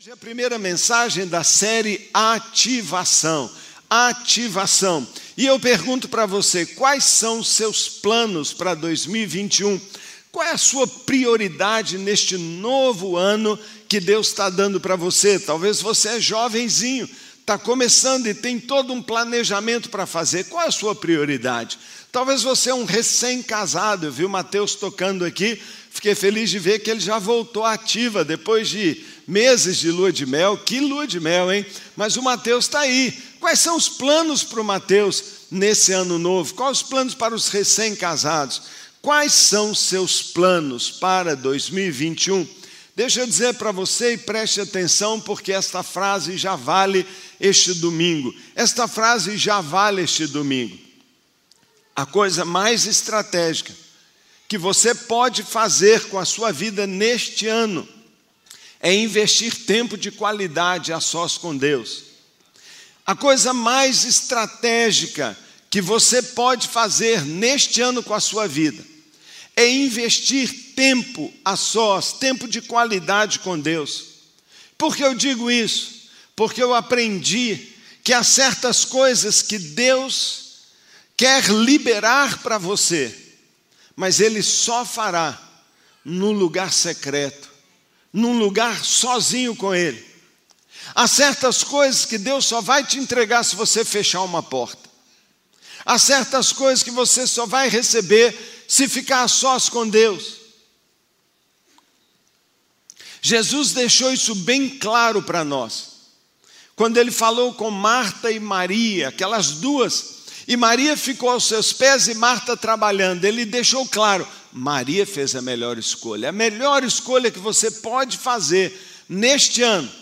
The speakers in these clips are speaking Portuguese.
Hoje é a primeira mensagem da série Ativação. Ativação. E eu pergunto para você: quais são os seus planos para 2021? Qual é a sua prioridade neste novo ano que Deus está dando para você? Talvez você é jovenzinho, está começando e tem todo um planejamento para fazer. Qual é a sua prioridade? Talvez você é um recém-casado, eu vi o Mateus tocando aqui, fiquei feliz de ver que ele já voltou ativa depois de meses de lua de mel. Que lua de mel, hein? Mas o Mateus está aí. Quais são os planos para o Mateus nesse ano novo? Quais os planos para os recém-casados? Quais são seus planos para 2021? Deixa eu dizer para você e preste atenção, porque esta frase já vale este domingo. Esta frase já vale este domingo. A coisa mais estratégica que você pode fazer com a sua vida neste ano é investir tempo de qualidade a sós com Deus. A coisa mais estratégica que você pode fazer neste ano com a sua vida é investir tempo a sós, tempo de qualidade com Deus. Por que eu digo isso? Porque eu aprendi que há certas coisas que Deus quer liberar para você, mas Ele só fará no lugar secreto, num lugar sozinho com Ele. Há certas coisas que Deus só vai te entregar se você fechar uma porta. Há certas coisas que você só vai receber se ficar a sós com Deus. Jesus deixou isso bem claro para nós. Quando ele falou com Marta e Maria, aquelas duas, e Maria ficou aos seus pés e Marta trabalhando, ele deixou claro: Maria fez a melhor escolha. A melhor escolha que você pode fazer neste ano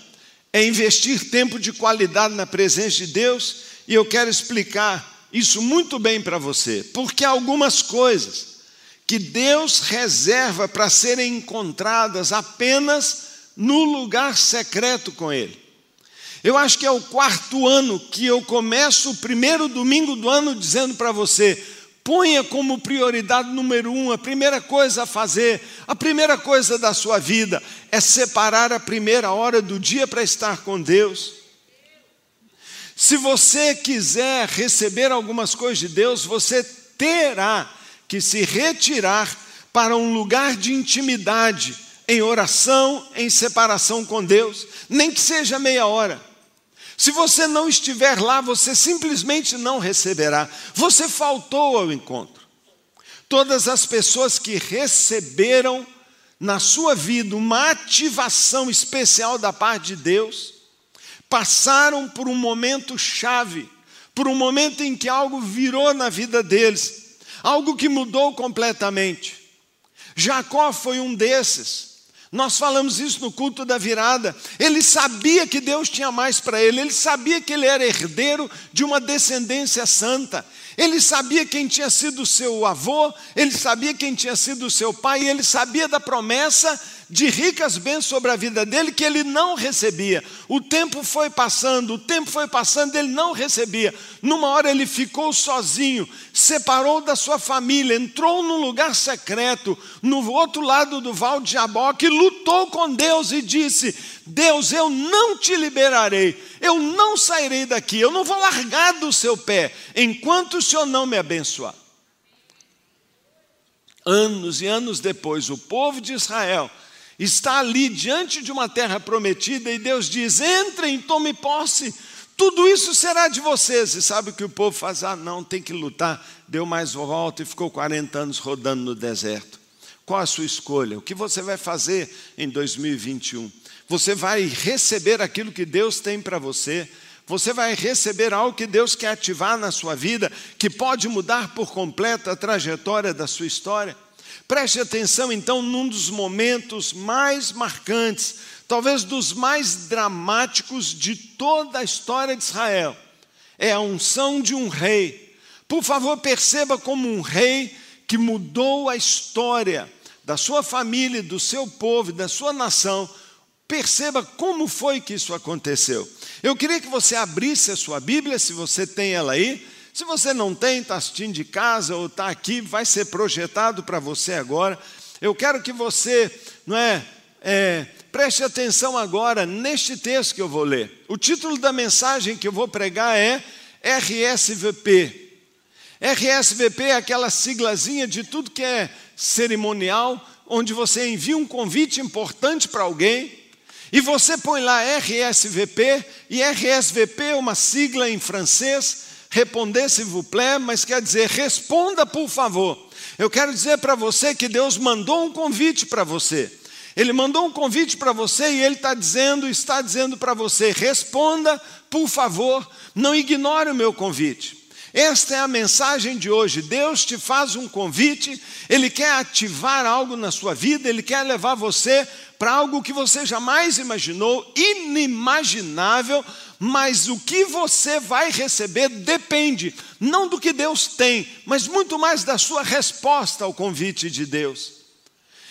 é investir tempo de qualidade na presença de Deus, e eu quero explicar isso muito bem para você, porque algumas coisas que Deus reserva para serem encontradas apenas no lugar secreto com Ele. Eu acho que é o quarto ano que eu começo o primeiro domingo do ano dizendo para você: Ponha como prioridade número um, a primeira coisa a fazer, a primeira coisa da sua vida é separar a primeira hora do dia para estar com Deus. Se você quiser receber algumas coisas de Deus, você terá que se retirar para um lugar de intimidade, em oração, em separação com Deus, nem que seja meia hora. Se você não estiver lá, você simplesmente não receberá. Você faltou ao encontro. Todas as pessoas que receberam na sua vida uma ativação especial da parte de Deus, passaram por um momento chave, por um momento em que algo virou na vida deles, algo que mudou completamente. Jacó foi um desses. Nós falamos isso no culto da virada. Ele sabia que Deus tinha mais para ele, ele sabia que ele era herdeiro de uma descendência santa. Ele sabia quem tinha sido seu avô, ele sabia quem tinha sido seu pai, ele sabia da promessa de ricas bênçãos sobre a vida dele que ele não recebia. O tempo foi passando, o tempo foi passando, ele não recebia. Numa hora ele ficou sozinho, separou da sua família, entrou num lugar secreto, no outro lado do Val de Jaboque, lutou com Deus e disse: Deus, eu não te liberarei, eu não sairei daqui, eu não vou largar do seu pé, enquanto o Senhor não me abençoar. Anos e anos depois, o povo de Israel está ali diante de uma terra prometida e Deus diz: entrem, tome posse, tudo isso será de vocês. E sabe o que o povo faz? Ah, não, tem que lutar. Deu mais volta e ficou 40 anos rodando no deserto. Qual a sua escolha? O que você vai fazer em 2021? Você vai receber aquilo que Deus tem para você. Você vai receber algo que Deus quer ativar na sua vida, que pode mudar por completo a trajetória da sua história. Preste atenção então num dos momentos mais marcantes, talvez dos mais dramáticos de toda a história de Israel. É a unção de um rei. Por favor, perceba como um rei que mudou a história da sua família, do seu povo, da sua nação. Perceba como foi que isso aconteceu. Eu queria que você abrisse a sua Bíblia, se você tem ela aí, se você não tem, está assistindo de casa ou está aqui, vai ser projetado para você agora. Eu quero que você, não é, é preste atenção agora neste texto que eu vou ler. O título da mensagem que eu vou pregar é RSVP. RSVP é aquela siglazinha de tudo que é cerimonial, onde você envia um convite importante para alguém e você põe lá RSVP, e RSVP é uma sigla em francês, responder s'il vous plaît, mas quer dizer responda por favor. Eu quero dizer para você que Deus mandou um convite para você. Ele mandou um convite para você e Ele está dizendo, está dizendo para você: responda, por favor, não ignore o meu convite. Esta é a mensagem de hoje. Deus te faz um convite, Ele quer ativar algo na sua vida, Ele quer levar você para algo que você jamais imaginou, inimaginável, mas o que você vai receber depende, não do que Deus tem, mas muito mais da sua resposta ao convite de Deus.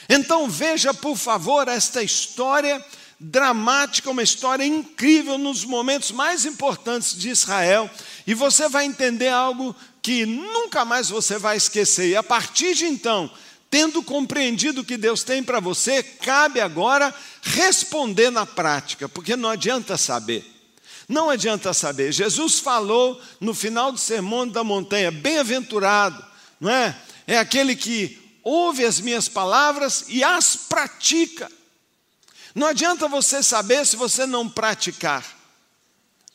Então veja, por favor, esta história dramática, uma história incrível nos momentos mais importantes de Israel, e você vai entender algo que nunca mais você vai esquecer. E a partir de então, tendo compreendido o que Deus tem para você, cabe agora responder na prática, porque não adianta saber. Não adianta saber. Jesus falou no final do sermão da montanha: bem-aventurado, não é? É aquele que ouve as minhas palavras e as pratica. Não adianta você saber se você não praticar.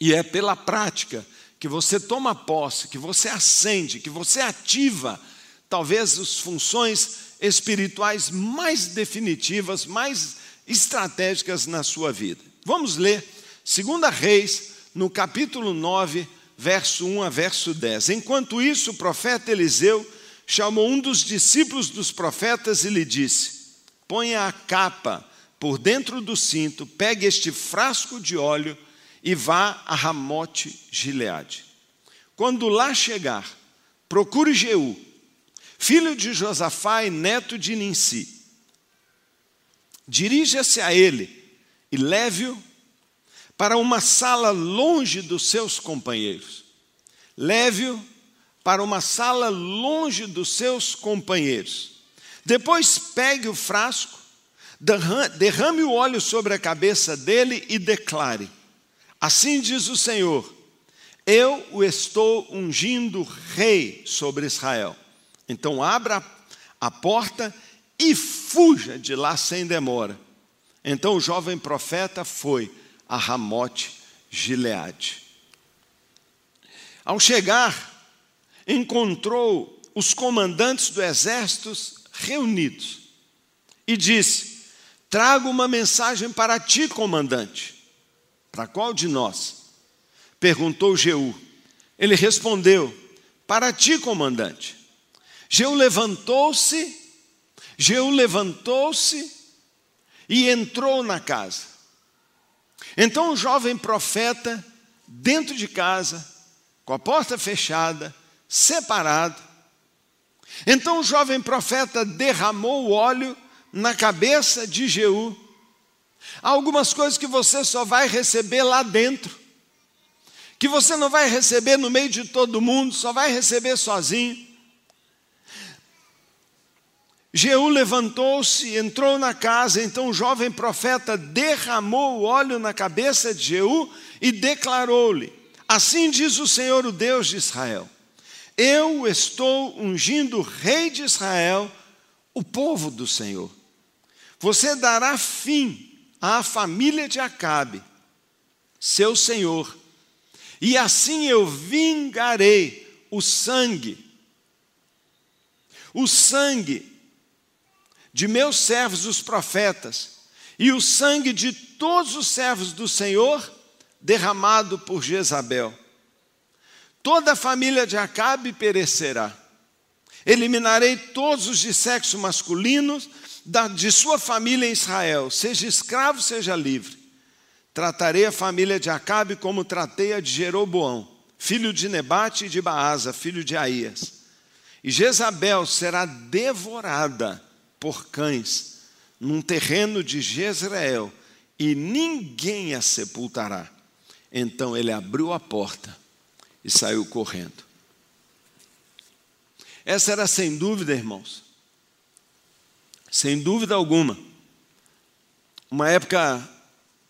E é pela prática que você toma posse, que você acende, que você ativa talvez as funções espirituais mais definitivas, mais estratégicas na sua vida. Vamos ler 2 Reis, no capítulo 9, verso 1 a verso 10. Enquanto isso, o profeta Eliseu chamou um dos discípulos dos profetas e lhe disse: Ponha a capa por dentro do cinto, pegue este frasco de óleo e vá a Ramote Gileade. Quando lá chegar, procure Jeú, filho de Josafá e neto de Ninsi. Dirija-se a ele e leve-o para uma sala longe dos seus companheiros. Leve-o para uma sala longe dos seus companheiros. Depois pegue o frasco, derrame o óleo sobre a cabeça dele e declare: Assim diz o Senhor: Eu o estou ungindo rei sobre Israel. Então abra a porta e fuja de lá sem demora. Então o jovem profeta foi a Ramote Gileade. Ao chegar, encontrou os comandantes do exército reunidos e disse: Trago uma mensagem para ti, comandante. Para qual de nós? Perguntou Jeú. Ele respondeu: Para ti, comandante. Jeú levantou-se, Jeú levantou-se e entrou na casa. Então o jovem profeta, dentro de casa, com a porta fechada, separado. Então o jovem profeta derramou o óleo na cabeça de Jeú. Há algumas coisas que você só vai receber lá dentro, que você não vai receber no meio de todo mundo, só vai receber sozinho. Jeú levantou-se, entrou na casa, então o jovem profeta derramou o óleo na cabeça de Jeú e declarou-lhe: Assim diz o Senhor, o Deus de Israel eu estou ungindo o rei de Israel, o povo do Senhor. Você dará fim à família de Acabe, seu senhor, e assim eu vingarei o sangue, o sangue de meus servos, os profetas, e o sangue de todos os servos do Senhor derramado por Jezabel toda a família de Acabe perecerá. Eliminarei todos os de sexo masculino de sua família em Israel, seja escravo, seja livre. Tratarei a família de Acabe como tratei a de Jeroboão, filho de Nebate e de Baasa, filho de Aías. E Jezabel será devorada por cães num terreno de Jezreel, e ninguém a sepultará. Então ele abriu a porta e saiu correndo. Essa era sem dúvida, irmãos, sem dúvida alguma, uma época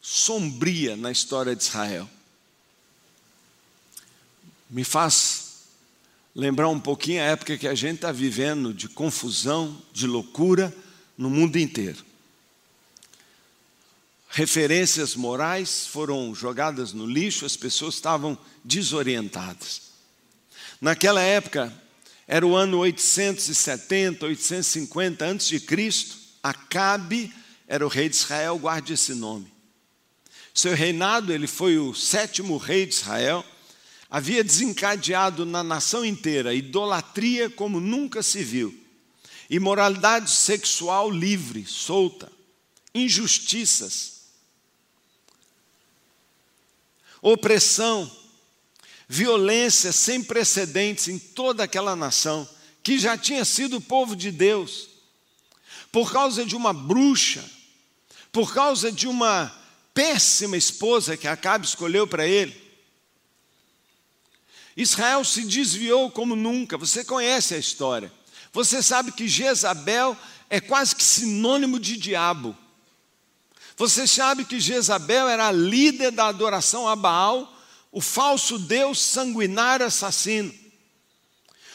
sombria na história de Israel. Me faz lembrar um pouquinho a época que a gente está vivendo de confusão, de loucura no mundo inteiro. Referências morais foram jogadas no lixo, as pessoas estavam desorientadas. Naquela época, era o ano 870, 850 antes de Cristo, Acabe era o rei de Israel, guarde esse nome. Seu reinado, ele foi o sétimo rei de Israel, havia desencadeado na nação inteira idolatria como nunca se viu, imoralidade sexual livre, solta, injustiças, opressão, violência sem precedentes em toda aquela nação, que já tinha sido o povo de Deus, por causa de uma bruxa, por causa de uma péssima esposa que Acabe escolheu para ele. Israel se desviou como nunca, você conhece a história. Você sabe que Jezabel é quase que sinônimo de diabo. Você sabe que Jezabel era a líder da adoração a Baal o falso Deus sanguinário assassino.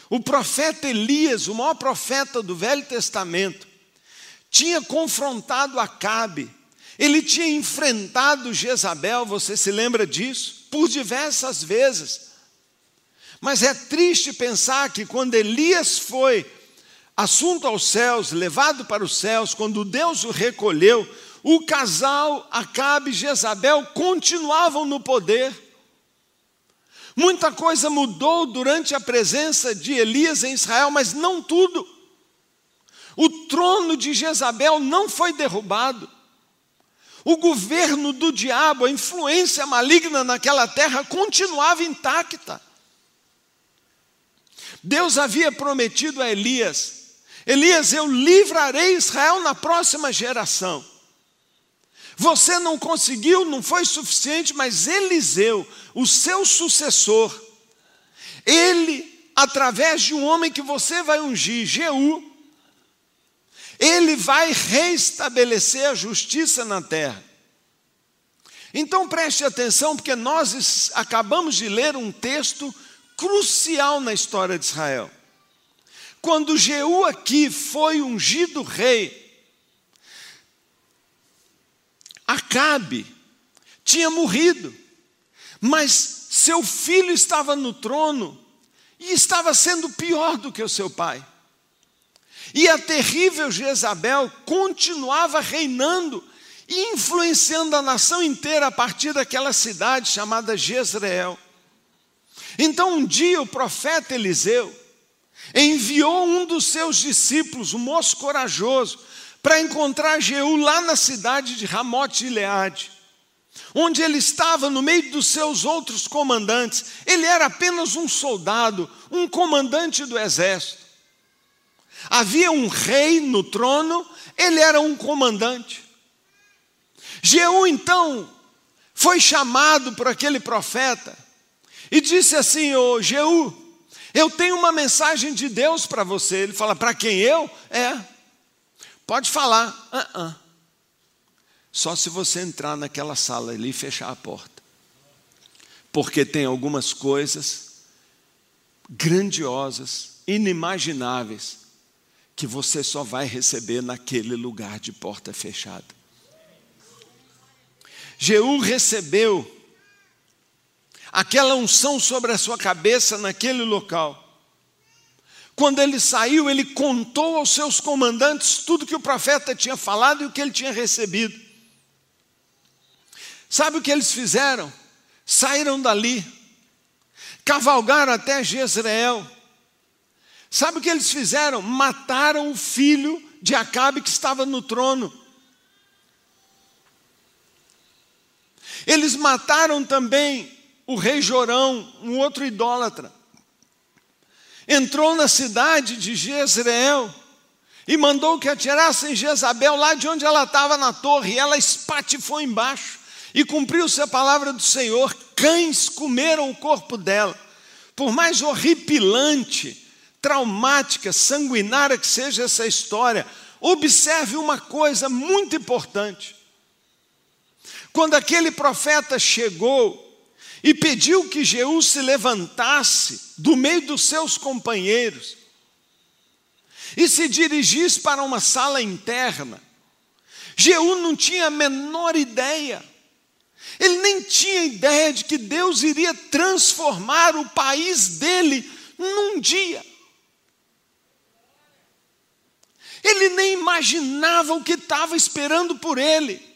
O profeta Elias, o maior profeta do Velho Testamento, tinha confrontado Acabe, ele tinha enfrentado Jezabel, você se lembra disso? Por diversas vezes. Mas é triste pensar que quando Elias foi assunto aos céus, levado para os céus, quando Deus o recolheu, o casal Acabe e Jezabel continuavam no poder. Muita coisa mudou durante a presença de Elias em Israel, mas não tudo. O trono de Jezabel não foi derrubado. O governo do diabo, a influência maligna naquela terra continuava intacta. Deus havia prometido a Elias: Elias, eu livrarei Israel na próxima geração. Você não conseguiu, não foi suficiente, mas Eliseu, o seu sucessor, ele, através de um homem que você vai ungir, Jeú, ele vai reestabelecer a justiça na terra. Então preste atenção, porque nós acabamos de ler um texto crucial na história de Israel. Quando Jeú aqui foi ungido rei, Acabe tinha morrido, mas seu filho estava no trono e estava sendo pior do que o seu pai. E a terrível Jezabel continuava reinando e influenciando a nação inteira a partir daquela cidade chamada Jezreel. Então um dia o profeta Eliseu enviou um dos seus discípulos, um moço corajoso, para encontrar Jeú lá na cidade de Ramote Gileade, onde ele estava no meio dos seus outros comandantes. Ele era apenas um soldado, um comandante do exército. Havia um rei no trono, ele era um comandante. Jeú então foi chamado por aquele profeta e disse assim: Ô Jeú, eu tenho uma mensagem de Deus para você. Ele fala: Para quem eu? É. Pode falar. Uh -uh. Só se você entrar naquela sala ali e fechar a porta. Porque tem algumas coisas grandiosas, inimagináveis, que você só vai receber naquele lugar de porta fechada. Jeú recebeu aquela unção sobre a sua cabeça naquele local. Quando ele saiu, ele contou aos seus comandantes tudo que o profeta tinha falado e o que ele tinha recebido. Sabe o que eles fizeram? Saíram dali, cavalgaram até Jezreel. Sabe o que eles fizeram? Mataram o filho de Acabe que estava no trono. Eles mataram também o rei Jorão, um outro idólatra entrou na cidade de Jezreel e mandou que atirassem Jezabel lá de onde ela estava na torre, e ela espatifou embaixo, e cumpriu-se a palavra do Senhor: cães comeram o corpo dela. Por mais horripilante, traumática, sanguinária que seja essa história, observe uma coisa muito importante. Quando aquele profeta chegou e pediu que Jeú se levantasse do meio dos seus companheiros e se dirigisse para uma sala interna, Jeú não tinha a menor ideia. Ele nem tinha ideia de que Deus iria transformar o país dele num dia. Ele nem imaginava o que estava esperando por ele.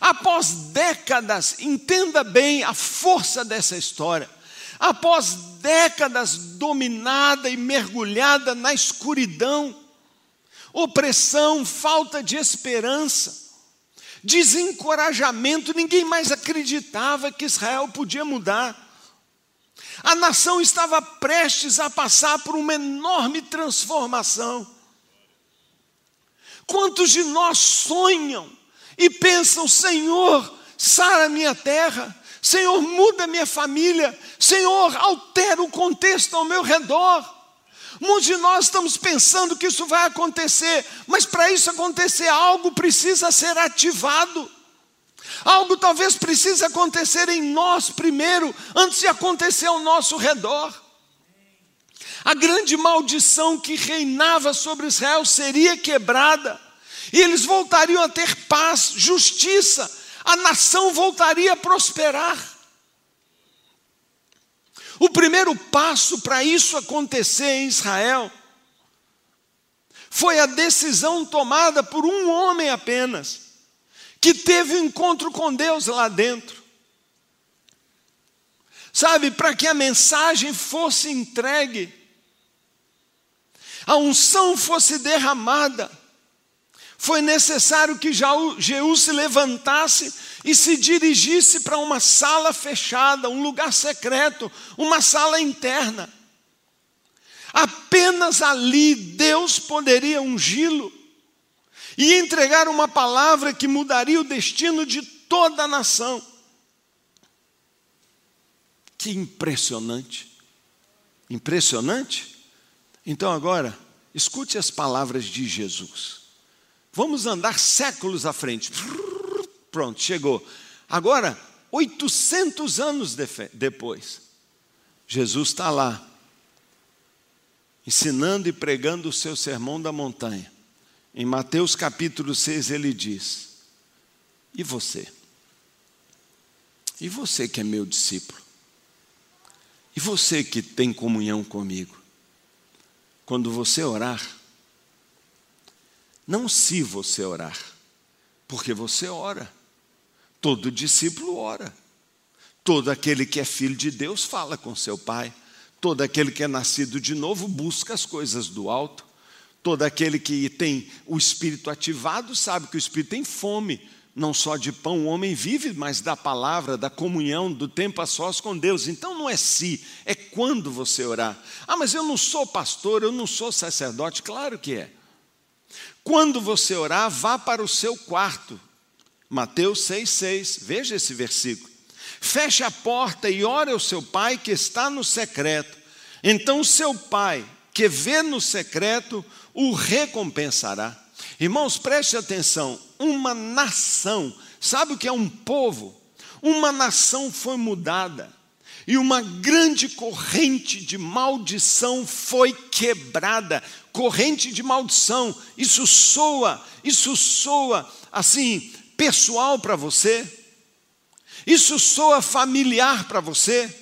Após décadas, entenda bem a força dessa história. Após décadas dominada e mergulhada na escuridão, opressão, falta de esperança, desencorajamento, ninguém mais acreditava que Israel podia mudar. A nação estava prestes a passar por uma enorme transformação. Quantos de nós sonham e pensam, Senhor, sara minha terra, Senhor, muda minha família, Senhor, altera o contexto ao meu redor. Muitos de nós estamos pensando que isso vai acontecer, mas para isso acontecer, algo precisa ser ativado. Algo talvez precise acontecer em nós primeiro, antes de acontecer ao nosso redor. A grande maldição que reinava sobre Israel seria quebrada, e eles voltariam a ter paz, justiça, a nação voltaria a prosperar. O primeiro passo para isso acontecer em Israel foi a decisão tomada por um homem apenas que teve um encontro com Deus lá dentro. Sabe, para que a mensagem fosse entregue, a unção fosse derramada, foi necessário que Jeú se levantasse e se dirigisse para uma sala fechada, um lugar secreto, uma sala interna. Apenas ali Deus poderia ungí-lo e entregar uma palavra que mudaria o destino de toda a nação. Que impressionante! Impressionante? Então agora, escute as palavras de Jesus. Vamos andar séculos à frente. Pronto, chegou. Agora, 800 anos depois, Jesus está lá, ensinando e pregando o seu sermão da montanha. Em Mateus capítulo 6 ele diz: E você? E você que é meu discípulo? E você que tem comunhão comigo? Quando você orar, não se você orar, porque você ora. Todo discípulo ora. Todo aquele que é filho de Deus fala com seu pai. Todo aquele que é nascido de novo busca as coisas do alto. Todo aquele que tem o espírito ativado sabe que o espírito tem fome, não só de pão o homem vive, mas da palavra, da comunhão, do tempo a sós com Deus. Então não é se, é quando você orar. Ah, mas eu não sou pastor, eu não sou sacerdote. Claro que é. Quando você orar, vá para o seu quarto. Mateus 6,6, veja esse versículo. Feche a porta e ore ao seu pai que está no secreto. Então seu pai, que vê no secreto, o recompensará. Irmãos, preste atenção: uma nação, sabe o que é um povo? Uma nação foi mudada e uma grande corrente de maldição foi quebrada. Corrente de maldição, isso soa, isso soa assim, pessoal para você? Isso soa familiar para você?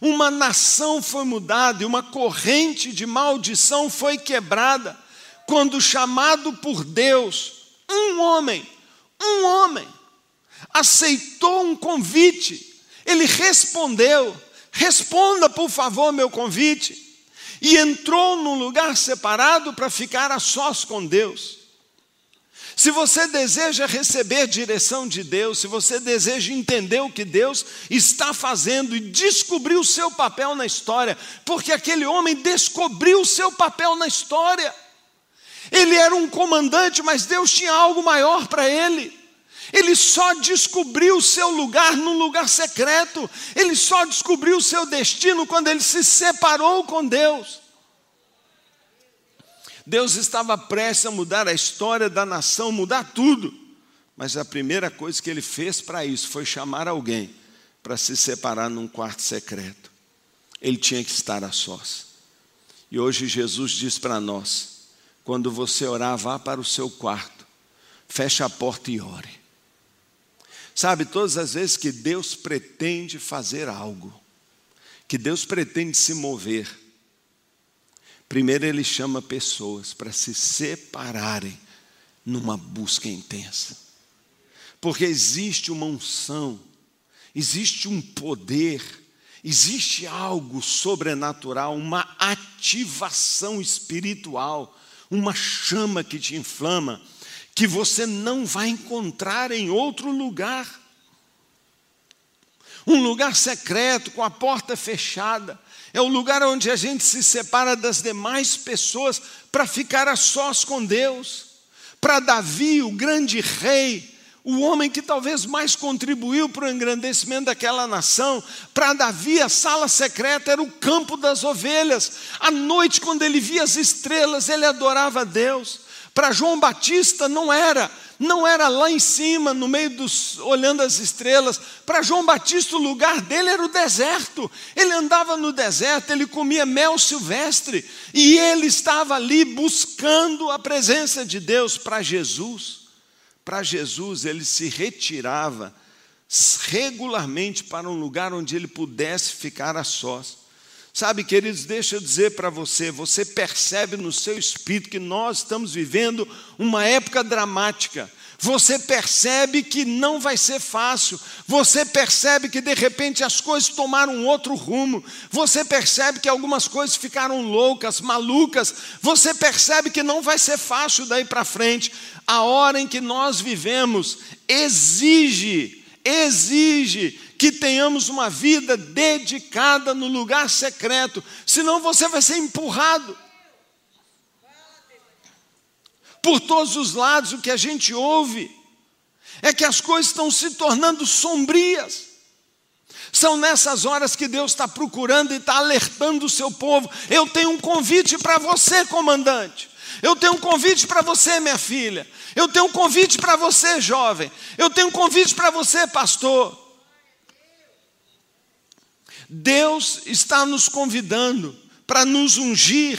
Uma nação foi mudada e uma corrente de maldição foi quebrada quando chamado por Deus, um homem, um homem, aceitou um convite. Ele respondeu: Responda, por favor, meu convite. E entrou num lugar separado para ficar a sós com Deus. Se você deseja receber direção de Deus, se você deseja entender o que Deus está fazendo e descobrir o seu papel na história, porque aquele homem descobriu o seu papel na história. Ele era um comandante, mas Deus tinha algo maior para ele. Ele só descobriu o seu lugar num lugar secreto. Ele só descobriu o seu destino quando ele se separou com Deus. Deus estava prestes a mudar a história da nação, mudar tudo. Mas a primeira coisa que ele fez para isso foi chamar alguém para se separar num quarto secreto. Ele tinha que estar a sós. E hoje Jesus diz para nós: quando você orar, vá para o seu quarto, feche a porta e ore. Sabe, todas as vezes que Deus pretende fazer algo, que Deus pretende se mover, primeiro Ele chama pessoas para se separarem numa busca intensa. Porque existe uma unção, existe um poder, existe algo sobrenatural, uma ativação espiritual, uma chama que te inflama, que você não vai encontrar em outro lugar. Um lugar secreto, com a porta fechada, é o lugar onde a gente se separa das demais pessoas para ficar a sós com Deus. Para Davi, o grande rei, o homem que talvez mais contribuiu para o engrandecimento daquela nação. Para Davi, a sala secreta era o campo das ovelhas. À noite, quando ele via as estrelas, ele adorava Deus. Para João Batista, não era não era lá em cima, no meio dos olhando as estrelas. Para João Batista, o lugar dele era o deserto. Ele andava no deserto, ele comia mel silvestre e ele estava ali buscando a presença de Deus para Jesus. Para Jesus, ele se retirava regularmente para um lugar onde ele pudesse ficar a sós. Sabe, queridos, deixa eu dizer para você: você percebe no seu espírito que nós estamos vivendo uma época dramática. Você percebe que não vai ser fácil. Você percebe que de repente as coisas tomaram outro rumo. Você percebe que algumas coisas ficaram loucas, malucas. Você percebe que não vai ser fácil daí para frente. A hora em que nós vivemos exige, exige que tenhamos uma vida dedicada no lugar secreto, senão você vai ser empurrado. Por todos os lados, o que a gente ouve é que as coisas estão se tornando sombrias. São nessas horas que Deus está procurando e está alertando o seu povo. Eu tenho um convite para você, comandante. Eu tenho um convite para você, minha filha. Eu tenho um convite para você, jovem. Eu tenho um convite para você, pastor. Deus está nos convidando para nos ungir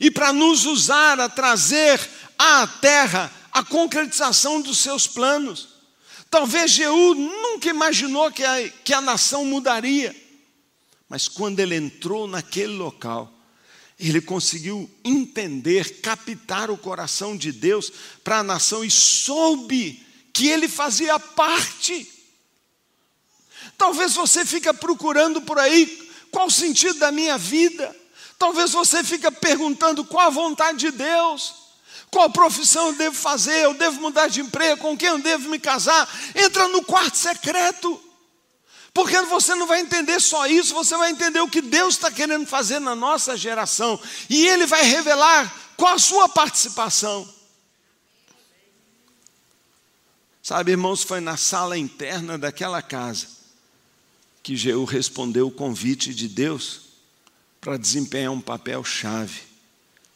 e para nos usar a trazer à terra a concretização dos seus planos. Talvez Jeú nunca imaginou que a, que a nação mudaria, mas quando ele entrou naquele local, ele conseguiu entender, captar o coração de Deus para a nação e soube que ele fazia parte Talvez você fica procurando por aí qual o sentido da minha vida. Talvez você fica perguntando qual a vontade de Deus. Qual profissão eu devo fazer? Eu devo mudar de emprego? Com quem eu devo me casar? Entra no quarto secreto. Porque você não vai entender só isso, você vai entender o que Deus está querendo fazer na nossa geração. E Ele vai revelar qual a sua participação. Sabe, irmãos, foi na sala interna daquela casa que Jeú respondeu o convite de Deus para desempenhar um papel chave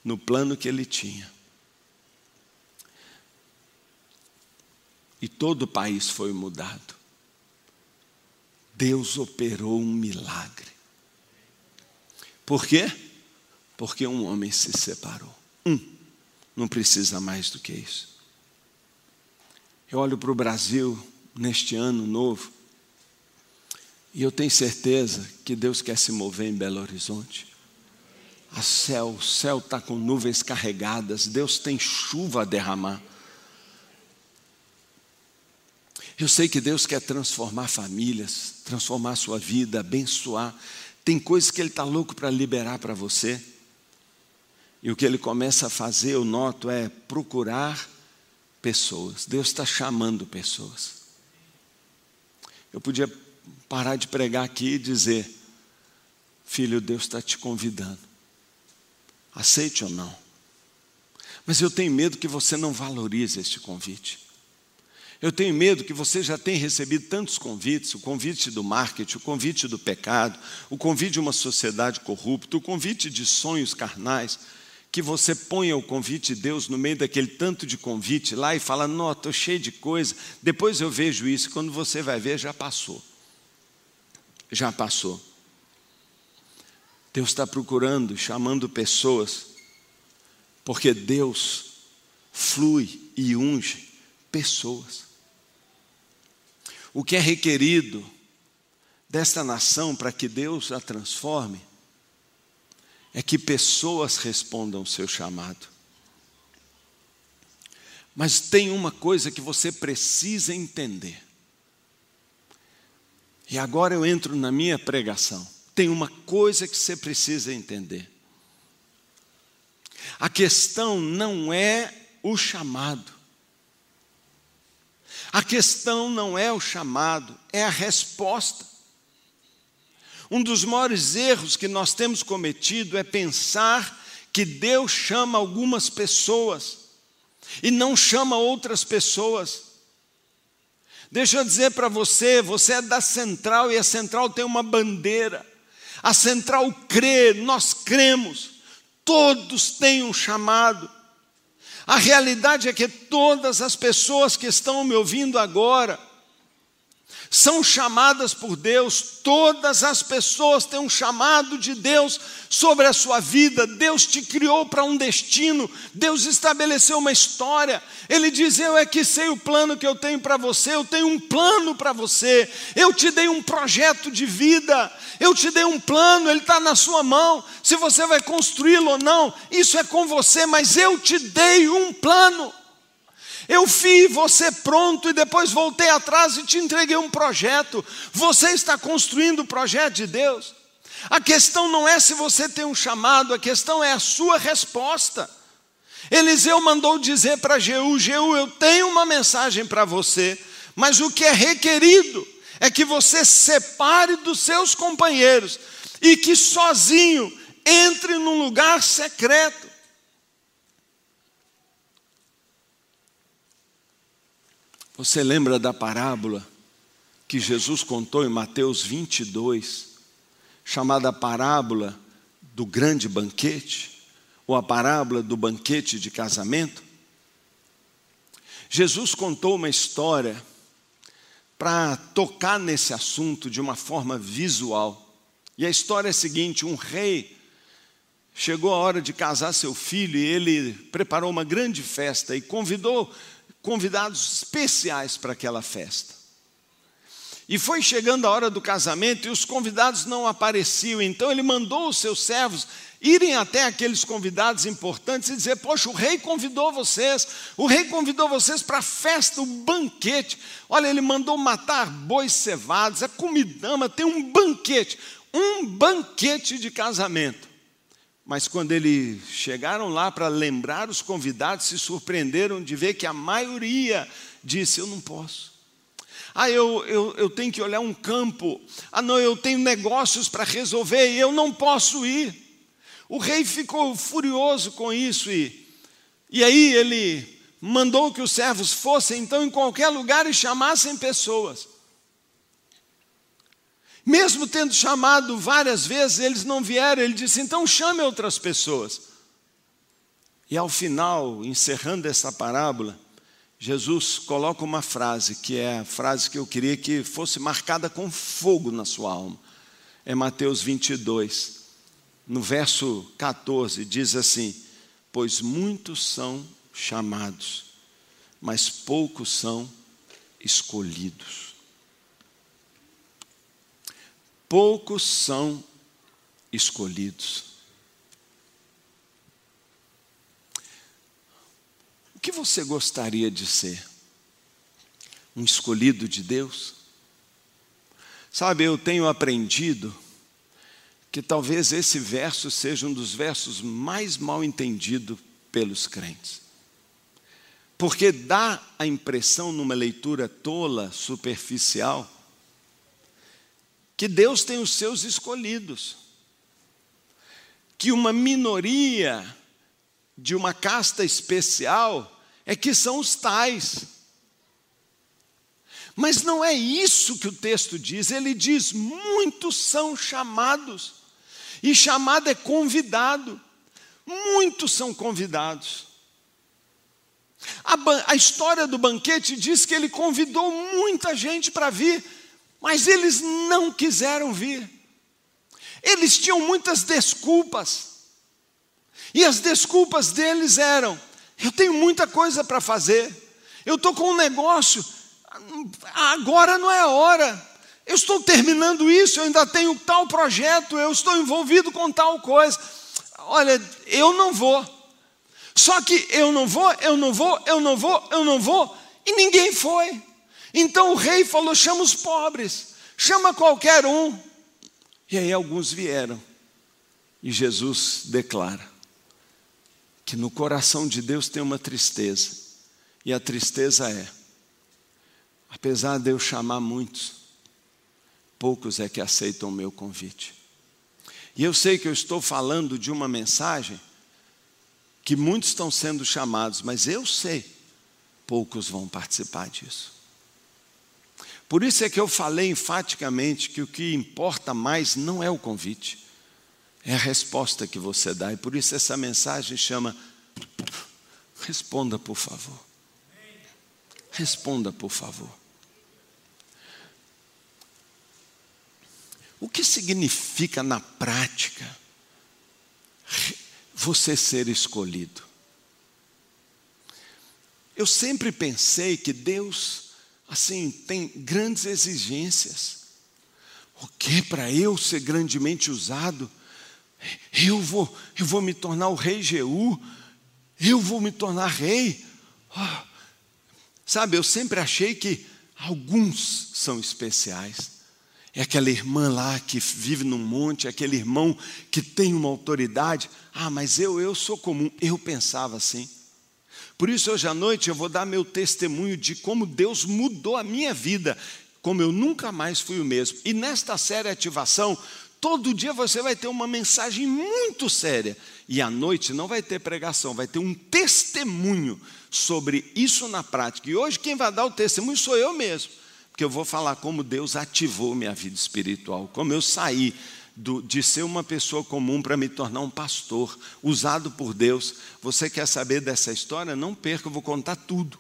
no plano que ele tinha. E todo o país foi mudado. Deus operou um milagre. Por quê? Porque um homem se separou. Um, não precisa mais do que isso. Eu olho para o Brasil neste ano novo e eu tenho certeza que Deus quer se mover em Belo Horizonte. A céu, o céu está com nuvens carregadas, Deus tem chuva a derramar. Eu sei que Deus quer transformar famílias, transformar sua vida, abençoar. Tem coisas que Ele está louco para liberar para você. E o que Ele começa a fazer, eu noto, é procurar pessoas. Deus está chamando pessoas. Eu podia parar de pregar aqui e dizer: Filho, Deus está te convidando. Aceite ou não. Mas eu tenho medo que você não valorize este convite. Eu tenho medo que você já tenha recebido tantos convites: o convite do marketing, o convite do pecado, o convite de uma sociedade corrupta, o convite de sonhos carnais, que você ponha o convite de Deus no meio daquele tanto de convite lá e fala: Não, estou cheio de coisa, depois eu vejo isso. Quando você vai ver, já passou. Já passou. Deus está procurando, chamando pessoas, porque Deus flui e unge pessoas. O que é requerido desta nação para que Deus a transforme é que pessoas respondam ao seu chamado. Mas tem uma coisa que você precisa entender. E agora eu entro na minha pregação. Tem uma coisa que você precisa entender. A questão não é o chamado. A questão não é o chamado, é a resposta. Um dos maiores erros que nós temos cometido é pensar que Deus chama algumas pessoas e não chama outras pessoas. Deixa eu dizer para você, você é da central e a central tem uma bandeira. A central crê, nós cremos, todos têm um chamado. A realidade é que todas as pessoas que estão me ouvindo agora, são chamadas por Deus, todas as pessoas têm um chamado de Deus sobre a sua vida. Deus te criou para um destino, Deus estabeleceu uma história. Ele diz: Eu é que sei o plano que eu tenho para você, eu tenho um plano para você, eu te dei um projeto de vida, eu te dei um plano, ele está na sua mão. Se você vai construí-lo ou não, isso é com você, mas eu te dei um plano. Eu vi você pronto e depois voltei atrás e te entreguei um projeto. Você está construindo o projeto de Deus. A questão não é se você tem um chamado, a questão é a sua resposta. Eliseu mandou dizer para Jeú: Jeú, eu tenho uma mensagem para você, mas o que é requerido é que você separe dos seus companheiros e que sozinho entre num lugar secreto. Você lembra da parábola que Jesus contou em Mateus 22, chamada parábola do grande banquete, ou a parábola do banquete de casamento? Jesus contou uma história para tocar nesse assunto de uma forma visual. E a história é a seguinte: um rei chegou a hora de casar seu filho e ele preparou uma grande festa e convidou convidados especiais para aquela festa. E foi chegando a hora do casamento e os convidados não apareciam, então ele mandou os seus servos irem até aqueles convidados importantes e dizer: Poxa, o rei convidou vocês, o rei convidou vocês para a festa, o banquete. Olha, ele mandou matar bois cevados, a comidama, tem um banquete, um banquete de casamento. Mas quando eles chegaram lá para lembrar os convidados, se surpreenderam de ver que a maioria disse: Eu não posso. Ah, eu, eu, eu tenho que olhar um campo. Ah, não, eu tenho negócios para resolver e eu não posso ir. O rei ficou furioso com isso e, e aí ele mandou que os servos fossem então em qualquer lugar e chamassem pessoas. Mesmo tendo chamado várias vezes, eles não vieram. Ele disse: então chame outras pessoas. E ao final, encerrando essa parábola, Jesus coloca uma frase, que é a frase que eu queria que fosse marcada com fogo na sua alma. É Mateus 22, no verso 14, diz assim: Pois muitos são chamados, mas poucos são escolhidos. Poucos são escolhidos. O que você gostaria de ser? Um escolhido de Deus? Sabe, eu tenho aprendido que talvez esse verso seja um dos versos mais mal entendidos pelos crentes. Porque dá a impressão, numa leitura tola, superficial, que Deus tem os seus escolhidos, que uma minoria de uma casta especial é que são os tais. Mas não é isso que o texto diz, ele diz: muitos são chamados, e chamado é convidado. muitos são convidados. A, a, história do banquete diz que ele convidou muita gente para vir, mas eles não quiseram vir. Eles tinham muitas desculpas. E as desculpas deles eram: eu tenho muita coisa para fazer, eu estou com um negócio, agora não é a hora. Eu estou terminando isso, eu ainda tenho tal projeto, eu estou envolvido com tal coisa. Olha, eu não vou. Só que eu não vou, eu não vou, eu não vou, eu não vou, e ninguém foi. Então o rei falou: chama os pobres, chama qualquer um. E aí alguns vieram. E Jesus declara que no coração de Deus tem uma tristeza. E a tristeza é: apesar de eu chamar muitos, poucos é que aceitam o meu convite. E eu sei que eu estou falando de uma mensagem que muitos estão sendo chamados, mas eu sei, poucos vão participar disso. Por isso é que eu falei enfaticamente que o que importa mais não é o convite, é a resposta que você dá. E por isso essa mensagem chama Responda, por favor. Responda, por favor. O que significa na prática você ser escolhido. Eu sempre pensei que Deus, assim, tem grandes exigências. O que para eu ser grandemente usado? Eu vou, eu vou me tornar o rei Jeú, eu vou me tornar rei. Oh, sabe, eu sempre achei que alguns são especiais. É aquela irmã lá que vive num monte, é aquele irmão que tem uma autoridade. Ah, mas eu, eu sou comum. Eu pensava assim. Por isso, hoje à noite, eu vou dar meu testemunho de como Deus mudou a minha vida, como eu nunca mais fui o mesmo. E nesta série Ativação, todo dia você vai ter uma mensagem muito séria. E à noite não vai ter pregação, vai ter um testemunho sobre isso na prática. E hoje quem vai dar o testemunho sou eu mesmo porque eu vou falar como Deus ativou minha vida espiritual, como eu saí do, de ser uma pessoa comum para me tornar um pastor, usado por Deus. Você quer saber dessa história? Não perca, eu vou contar tudo.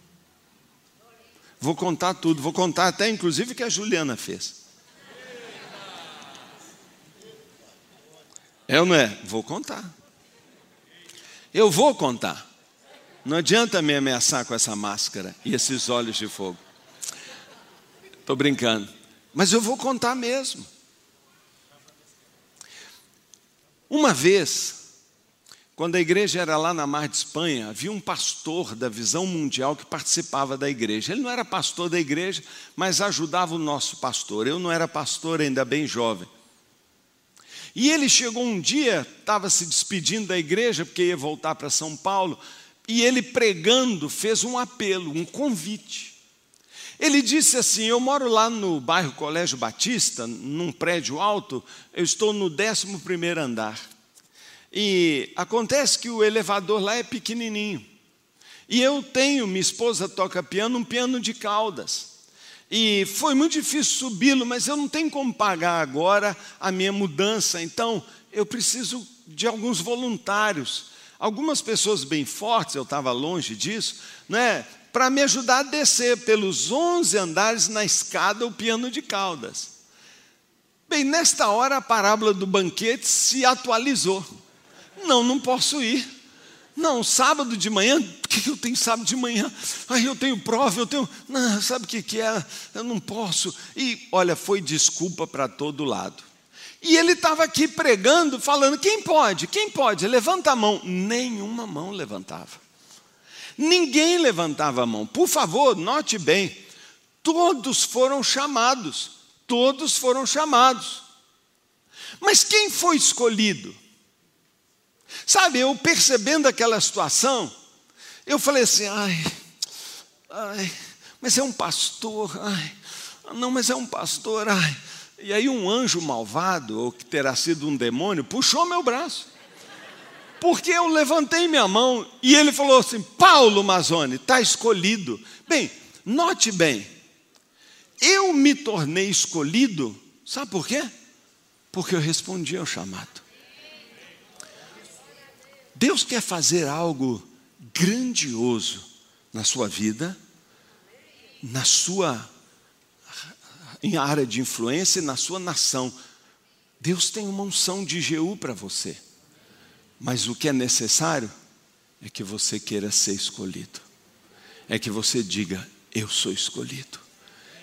Vou contar tudo, vou contar até inclusive o que a Juliana fez. É ou não é? Vou contar. Eu vou contar. Não adianta me ameaçar com essa máscara e esses olhos de fogo. Estou brincando. Mas eu vou contar mesmo. Uma vez, quando a igreja era lá na Mar de Espanha, havia um pastor da Visão Mundial que participava da igreja. Ele não era pastor da igreja, mas ajudava o nosso pastor. Eu não era pastor ainda bem jovem. E ele chegou um dia, estava se despedindo da igreja, porque ia voltar para São Paulo, e ele pregando fez um apelo, um convite. Ele disse assim: Eu moro lá no bairro Colégio Batista, num prédio alto, eu estou no 11 andar. E acontece que o elevador lá é pequenininho. E eu tenho, minha esposa toca piano, um piano de caudas. E foi muito difícil subi-lo, mas eu não tenho como pagar agora a minha mudança, então eu preciso de alguns voluntários. Algumas pessoas bem fortes, eu estava longe disso, né, para me ajudar a descer pelos 11 andares na escada o piano de caudas. Bem, nesta hora a parábola do banquete se atualizou. Não, não posso ir. Não, sábado de manhã, o que eu tenho sábado de manhã? Aí eu tenho prova, eu tenho. Não, sabe o que é? Eu não posso. E olha, foi desculpa para todo lado. E ele estava aqui pregando, falando: quem pode? Quem pode? Levanta a mão. Nenhuma mão levantava. Ninguém levantava a mão. Por favor, note bem: todos foram chamados. Todos foram chamados. Mas quem foi escolhido? Sabe, eu percebendo aquela situação, eu falei assim: ai, ai, mas é um pastor, ai, não, mas é um pastor, ai. E aí um anjo malvado, ou que terá sido um demônio, puxou meu braço porque eu levantei minha mão e ele falou assim: Paulo Mazzoni, está escolhido. Bem, note bem, eu me tornei escolhido, sabe por quê? Porque eu respondi ao chamado. Deus quer fazer algo grandioso na sua vida, na sua em área de influência e na sua nação. Deus tem uma unção de Jeú para você. Mas o que é necessário é que você queira ser escolhido. É que você diga: Eu sou escolhido.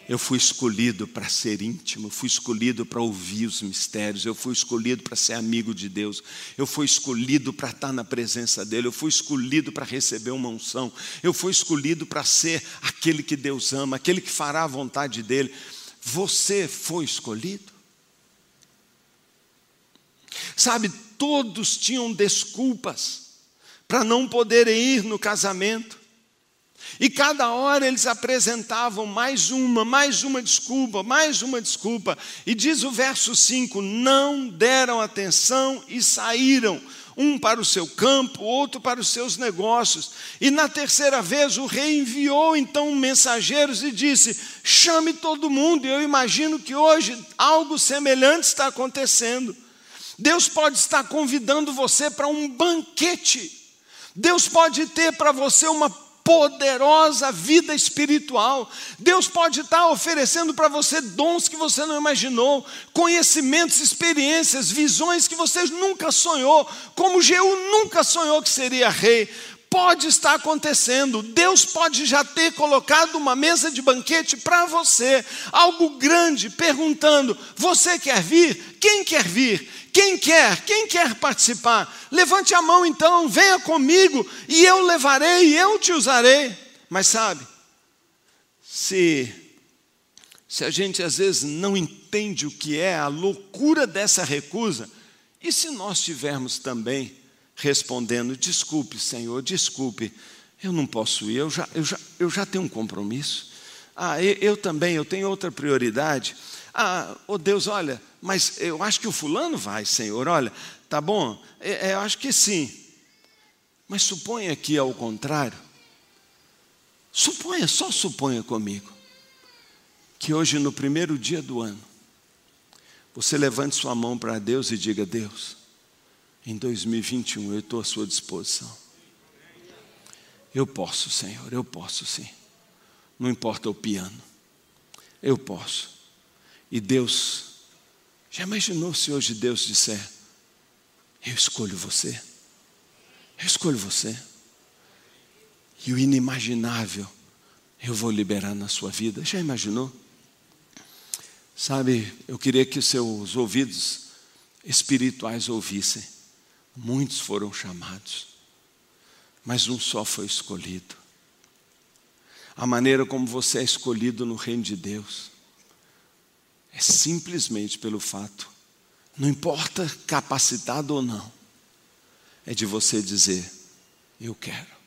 Eu fui escolhido para ser íntimo, fui escolhido para ouvir os mistérios, eu fui escolhido para ser amigo de Deus, eu fui escolhido para estar na presença dEle, eu fui escolhido para receber uma unção, eu fui escolhido para ser aquele que Deus ama, aquele que fará a vontade dEle. Você foi escolhido? Sabe, todos tinham desculpas para não poderem ir no casamento. E cada hora eles apresentavam mais uma, mais uma desculpa, mais uma desculpa. E diz o verso 5: não deram atenção e saíram, um para o seu campo, outro para os seus negócios. E na terceira vez o rei enviou então mensageiros e disse: chame todo mundo. E eu imagino que hoje algo semelhante está acontecendo. Deus pode estar convidando você para um banquete. Deus pode ter para você uma poderosa vida espiritual. Deus pode estar oferecendo para você dons que você não imaginou, conhecimentos, experiências, visões que você nunca sonhou, como Jeú nunca sonhou que seria rei. Pode estar acontecendo, Deus pode já ter colocado uma mesa de banquete para você, algo grande, perguntando: você quer vir? Quem quer vir? Quem quer? Quem quer participar? Levante a mão então, venha comigo e eu levarei, eu te usarei. Mas sabe, se se a gente às vezes não entende o que é a loucura dessa recusa, e se nós tivermos também respondendo: desculpe, Senhor, desculpe, eu não posso ir, eu já, eu já, eu já tenho um compromisso. Ah, eu, eu também, eu tenho outra prioridade. Ah, oh Deus, olha, mas eu acho que o fulano vai, Senhor, olha, tá bom? É, é, eu acho que sim. Mas suponha que ao contrário. Suponha, só suponha comigo, que hoje, no primeiro dia do ano, você levante sua mão para Deus e diga: Deus, em 2021 eu estou à sua disposição. Eu posso, Senhor, eu posso sim. Não importa o piano, eu posso. E Deus já imaginou se hoje Deus disser: Eu escolho você, eu escolho você, e o inimaginável eu vou liberar na sua vida? Já imaginou? Sabe, eu queria que os seus ouvidos espirituais ouvissem. Muitos foram chamados, mas um só foi escolhido. A maneira como você é escolhido no reino de Deus é simplesmente pelo fato, não importa capacitado ou não, é de você dizer: Eu quero.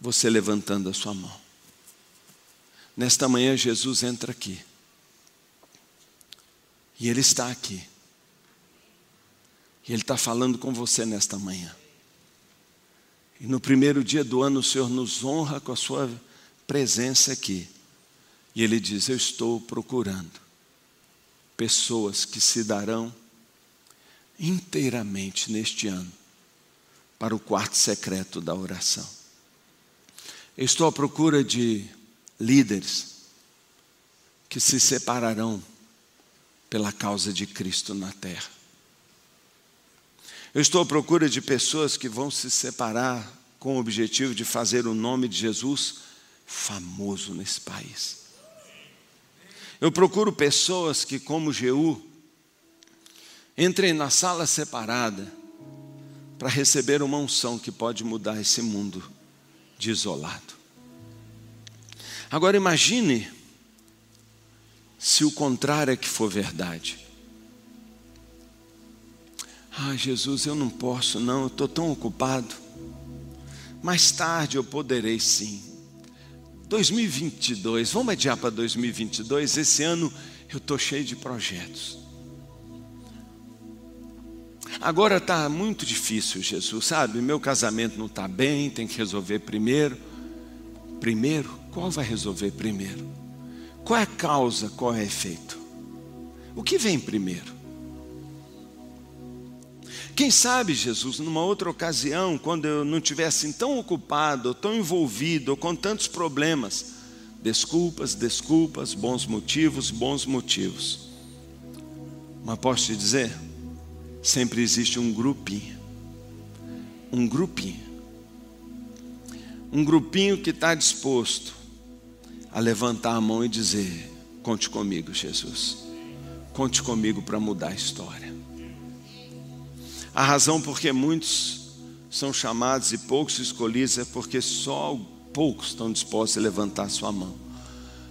Você levantando a sua mão. Nesta manhã, Jesus entra aqui. E Ele está aqui. E Ele está falando com você nesta manhã. E no primeiro dia do ano, o Senhor nos honra com a Sua presença aqui. E Ele diz: Eu estou procurando pessoas que se darão inteiramente neste ano para o quarto secreto da oração. Eu estou à procura de líderes que se separarão pela causa de Cristo na terra. Eu estou à procura de pessoas que vão se separar com o objetivo de fazer o nome de Jesus famoso nesse país. Eu procuro pessoas que, como Jeú, entrem na sala separada para receber uma unção que pode mudar esse mundo de isolado. Agora imagine se o contrário é que for verdade. Ah, Jesus, eu não posso, não, eu estou tão ocupado. Mais tarde eu poderei sim. 2022, vamos adiar para 2022? Esse ano eu estou cheio de projetos. Agora está muito difícil, Jesus, sabe? Meu casamento não está bem, tem que resolver primeiro. Primeiro, qual vai resolver primeiro? Qual é a causa, qual é o efeito? O que vem primeiro? Quem sabe, Jesus, numa outra ocasião, quando eu não tivesse assim tão ocupado, ou tão envolvido, ou com tantos problemas, desculpas, desculpas, bons motivos, bons motivos. Mas posso te dizer, sempre existe um grupinho, um grupinho, um grupinho que está disposto a levantar a mão e dizer: Conte comigo, Jesus, conte comigo para mudar a história. A razão por que muitos são chamados e poucos escolhidos é porque só poucos estão dispostos a levantar sua mão.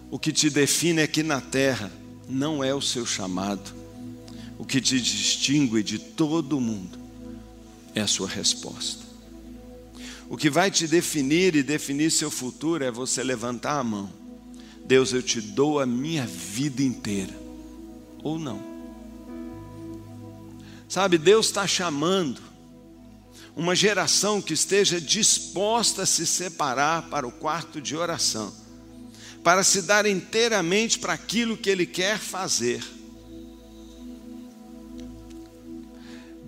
O que te define aqui na terra não é o seu chamado. O que te distingue de todo mundo é a sua resposta. O que vai te definir e definir seu futuro é você levantar a mão. Deus, eu te dou a minha vida inteira. Ou não. Sabe, Deus está chamando uma geração que esteja disposta a se separar para o quarto de oração, para se dar inteiramente para aquilo que Ele quer fazer.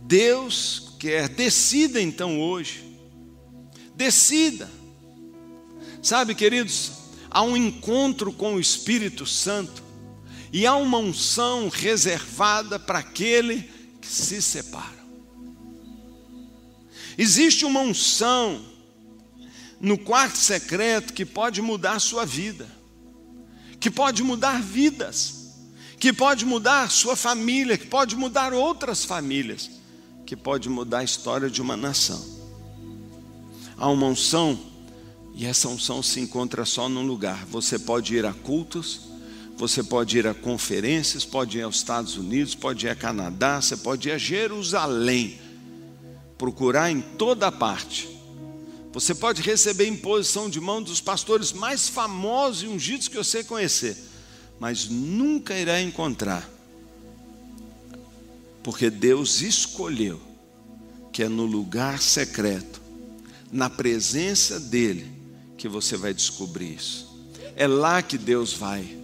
Deus quer, decida então hoje, decida. Sabe, queridos, há um encontro com o Espírito Santo e há uma unção reservada para aquele que se separam. Existe uma unção no quarto secreto que pode mudar sua vida, que pode mudar vidas, que pode mudar sua família, que pode mudar outras famílias, que pode mudar a história de uma nação. Há uma unção, e essa unção se encontra só num lugar. Você pode ir a cultos, você pode ir a conferências, pode ir aos Estados Unidos, pode ir a Canadá, você pode ir a Jerusalém, procurar em toda parte. Você pode receber imposição de mão dos pastores mais famosos e ungidos que você conhecer, mas nunca irá encontrar, porque Deus escolheu que é no lugar secreto, na presença dEle, que você vai descobrir isso. É lá que Deus vai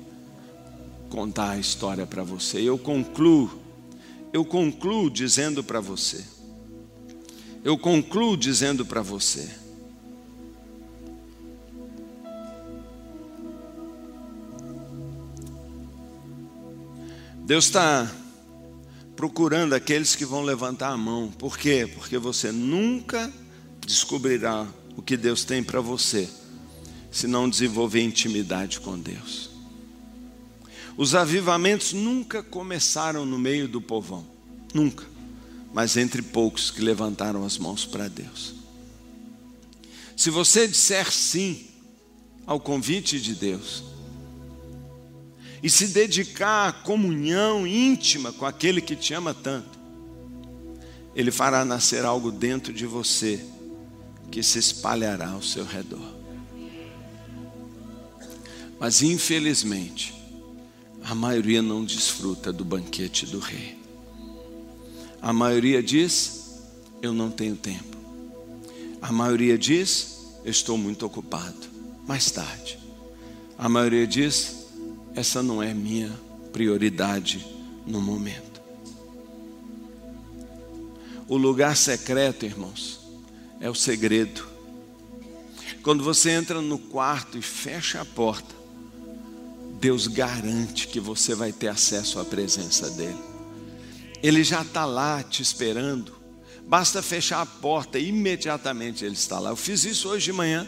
contar a história para você. Eu concluo, eu concluo dizendo para você. Eu concluo dizendo para você. Deus está procurando aqueles que vão levantar a mão. Por quê? Porque você nunca descobrirá o que Deus tem para você se não desenvolver intimidade com Deus. Os avivamentos nunca começaram no meio do povão, nunca, mas entre poucos que levantaram as mãos para Deus. Se você disser sim ao convite de Deus, e se dedicar à comunhão íntima com aquele que te ama tanto, Ele fará nascer algo dentro de você que se espalhará ao seu redor. Mas infelizmente, a maioria não desfruta do banquete do rei. A maioria diz: Eu não tenho tempo. A maioria diz: estou muito ocupado. Mais tarde. A maioria diz: Essa não é minha prioridade no momento. O lugar secreto, irmãos, é o segredo. Quando você entra no quarto e fecha a porta, Deus garante que você vai ter acesso à presença dEle. Ele já está lá te esperando. Basta fechar a porta imediatamente Ele está lá. Eu fiz isso hoje de manhã.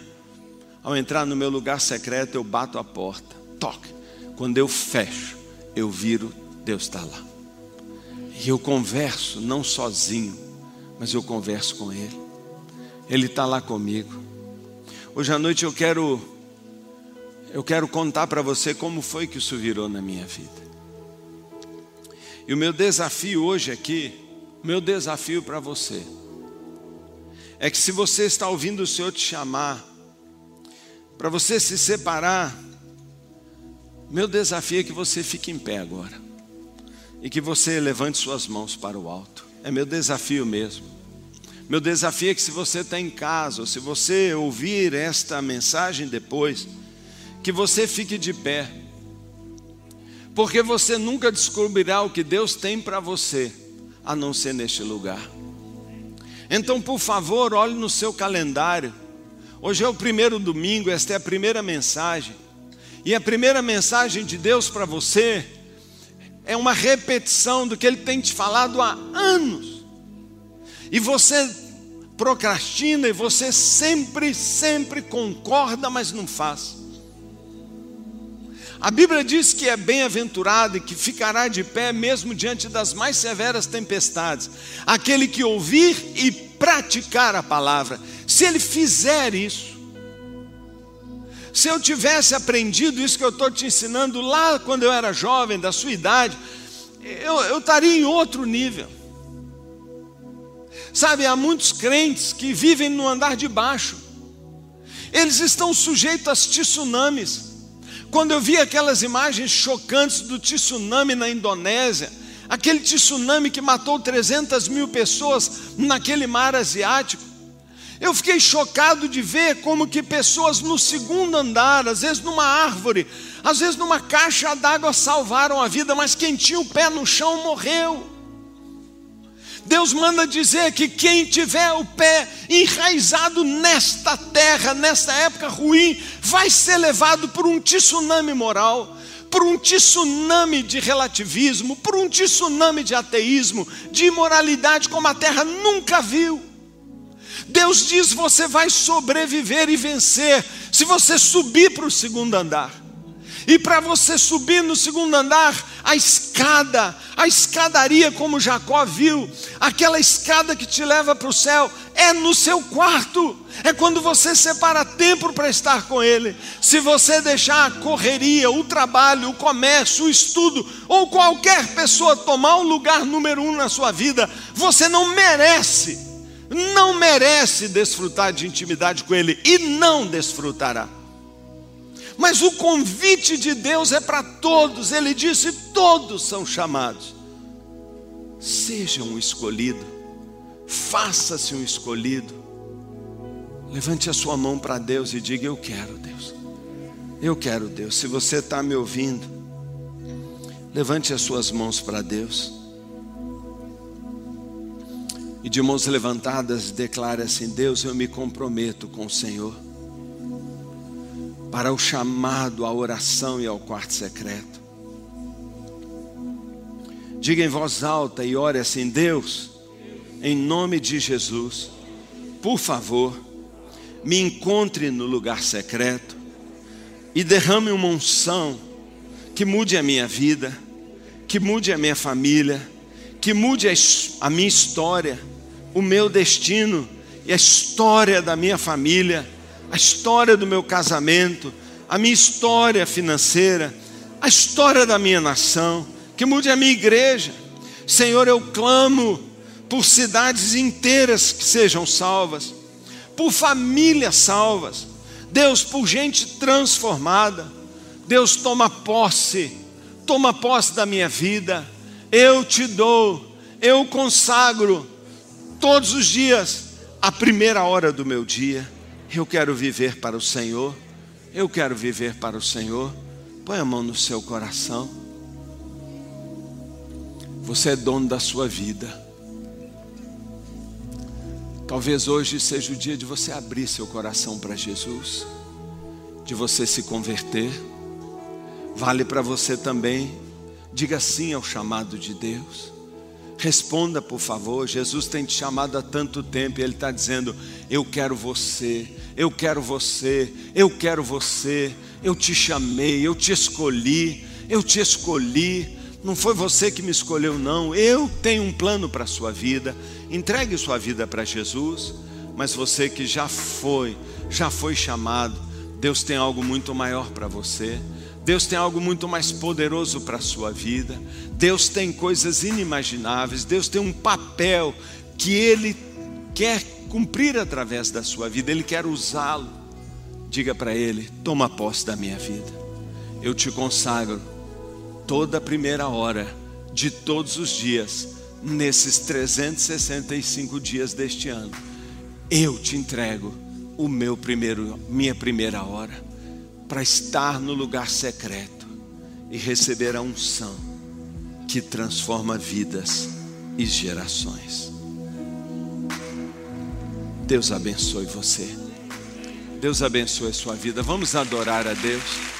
Ao entrar no meu lugar secreto, eu bato a porta. Toque. Quando eu fecho, eu viro, Deus está lá. E eu converso, não sozinho, mas eu converso com Ele. Ele está lá comigo. Hoje à noite eu quero eu quero contar para você como foi que isso virou na minha vida. E o meu desafio hoje aqui, meu desafio para você, é que se você está ouvindo o Senhor te chamar, para você se separar, meu desafio é que você fique em pé agora, e que você levante suas mãos para o alto, é meu desafio mesmo. Meu desafio é que se você está em casa, ou se você ouvir esta mensagem depois, que você fique de pé, porque você nunca descobrirá o que Deus tem para você, a não ser neste lugar. Então, por favor, olhe no seu calendário. Hoje é o primeiro domingo, esta é a primeira mensagem. E a primeira mensagem de Deus para você é uma repetição do que Ele tem te falado há anos. E você procrastina e você sempre, sempre concorda, mas não faz. A Bíblia diz que é bem-aventurado e que ficará de pé mesmo diante das mais severas tempestades, aquele que ouvir e praticar a palavra. Se ele fizer isso, se eu tivesse aprendido isso que eu estou te ensinando lá quando eu era jovem, da sua idade, eu, estaria em outro nível. Sabe, há muitos crentes que vivem no andar de baixo, eles estão sujeitos a tsunamis. Quando eu vi aquelas imagens chocantes do tsunami na Indonésia, aquele tsunami que matou 300 mil pessoas naquele mar asiático, eu fiquei chocado de ver como que pessoas no segundo andar, às vezes numa árvore, às vezes numa caixa d'água salvaram a vida, mas quem tinha o pé no chão morreu. Deus manda dizer que quem tiver o pé enraizado nesta terra, nesta época ruim, vai ser levado por um tsunami moral, por um tsunami de relativismo, por um tsunami de ateísmo, de imoralidade como a terra nunca viu. Deus diz: você vai sobreviver e vencer se você subir para o segundo andar. E para você subir no segundo andar, a escada, a escadaria, como Jacó viu, aquela escada que te leva para o céu, é no seu quarto. É quando você separa tempo para estar com Ele. Se você deixar a correria, o trabalho, o comércio, o estudo, ou qualquer pessoa tomar o lugar número um na sua vida, você não merece não merece desfrutar de intimidade com Ele e não desfrutará. Mas o convite de Deus é para todos, Ele disse: todos são chamados. Seja um escolhido, faça-se um escolhido. Levante a sua mão para Deus e diga: Eu quero, Deus. Eu quero, Deus. Se você está me ouvindo, levante as suas mãos para Deus e de mãos levantadas declare assim: Deus, eu me comprometo com o Senhor para o chamado à oração e ao quarto secreto. Diga em voz alta e ore assim: Deus, em nome de Jesus, por favor, me encontre no lugar secreto e derrame uma unção que mude a minha vida, que mude a minha família, que mude a, minha história o meu destino e a história da minha família, a história do meu casamento, a minha história financeira, a história da minha nação, que mude a minha igreja. Senhor, eu clamo por cidades inteiras que sejam salvas, por famílias salvas, Deus, por gente transformada. Deus, toma posse, toma posse da minha vida, eu te dou, eu consagro todos os dias, a primeira hora do meu dia, eu quero viver para o Senhor. Eu quero viver para o Senhor. Põe a mão no seu coração. Você é dono da sua vida. Talvez hoje seja o dia de você abrir seu coração para Jesus, de você se converter. Vale para você também. Diga sim ao chamado de Deus. Responda, por favor. Jesus tem te chamado há tanto tempo e Ele está dizendo: Eu quero você, eu quero você, eu quero você. Eu te chamei, eu te escolhi, eu te escolhi. Não foi você que me escolheu, não. Eu tenho um plano para a sua vida. Entregue sua vida para Jesus. Mas você que já foi, já foi chamado, Deus tem algo muito maior para você. Deus tem algo muito mais poderoso para a sua vida. Deus tem coisas inimagináveis. Deus tem um papel que Ele quer cumprir através da sua vida. Ele quer usá-lo. Diga para Ele: toma posse da minha vida. Eu te consagro toda a primeira hora de todos os dias, nesses 365 dias deste ano. Eu te entrego o meu primeiro, minha primeira hora para estar no lugar secreto e receber a unção que transforma vidas e gerações. Deus abençoe você. Deus abençoe a sua vida. Vamos adorar a Deus.